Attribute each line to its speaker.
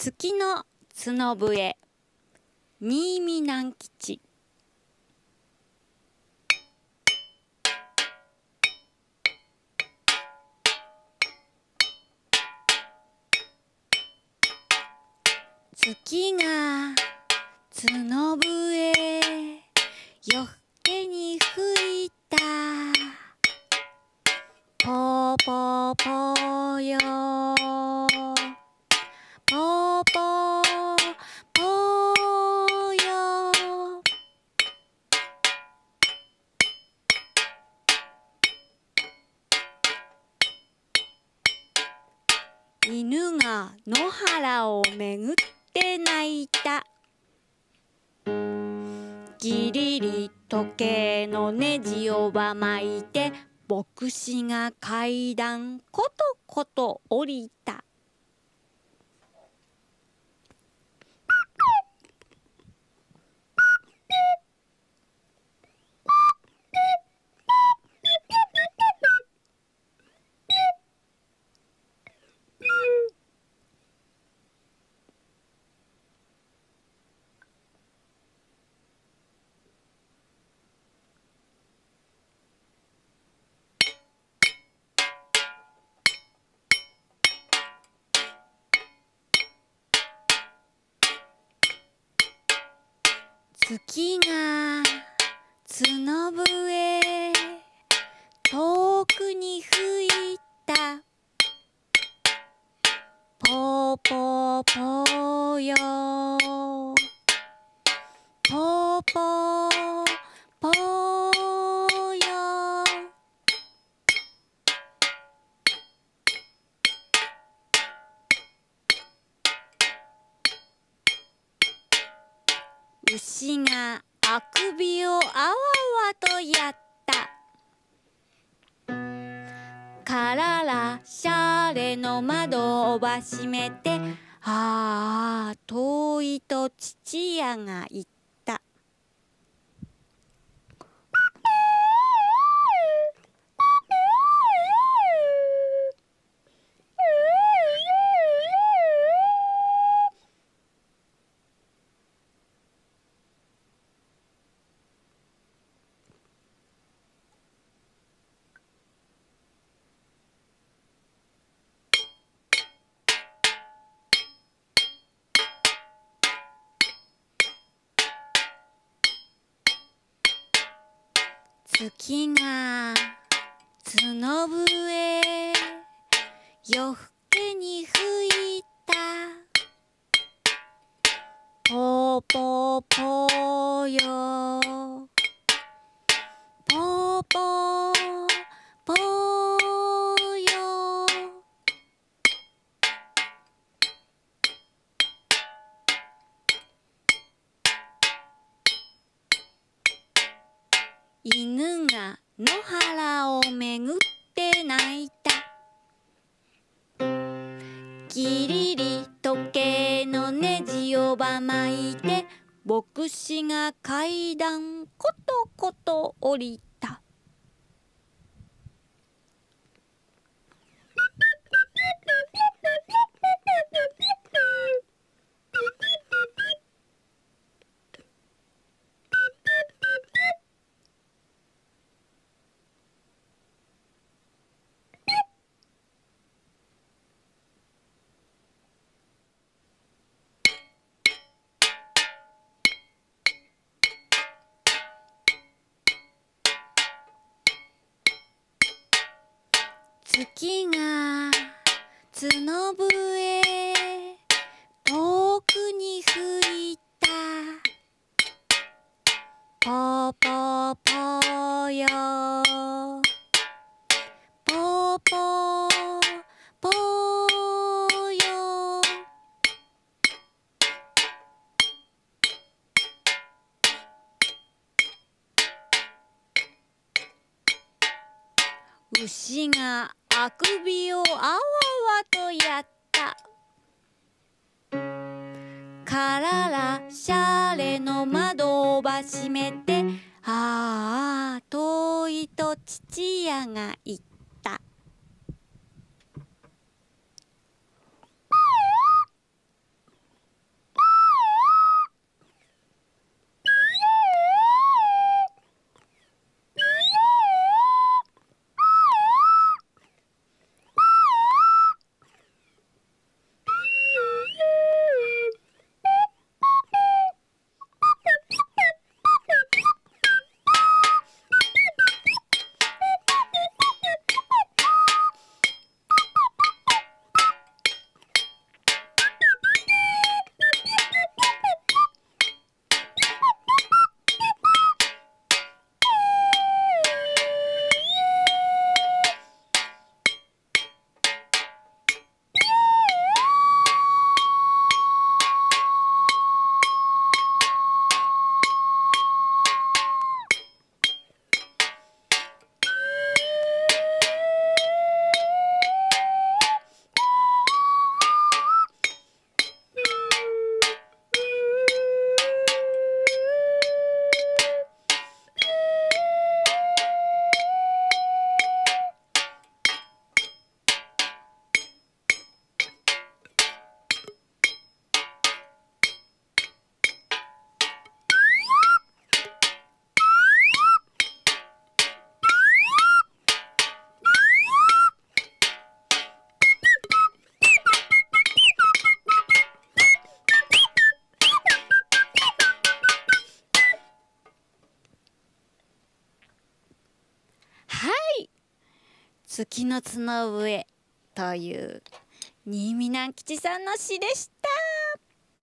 Speaker 1: 月の角笛新見南吉。月が角笛夜更けに吹いた。ぽぽぽよぽ犬が野原を巡って泣いた。ギリリ時計のネジをば巻いて牧師が階段ことこと降りた。月が角笛遠くに吹いた。ぽぽぽよぽぽー牛があくびをあわわとやった。かららシャレの窓をば閉めてああ遠いと父やが言った。月が角笛夜更けに吹いた。ぽぽぽよ。ぽぽー。犬が野原をめぐって泣いた。キリリ時計のネジをばまいて牧師が階段ことこと降り月が角笛遠くに吹いた。ポーポーポーよ。ポーポーポーよ。牛があくびをあわわとやったかららシャレの窓をば閉めてああ遠いと父やが言った月の角上という新見南吉さんの詩でした。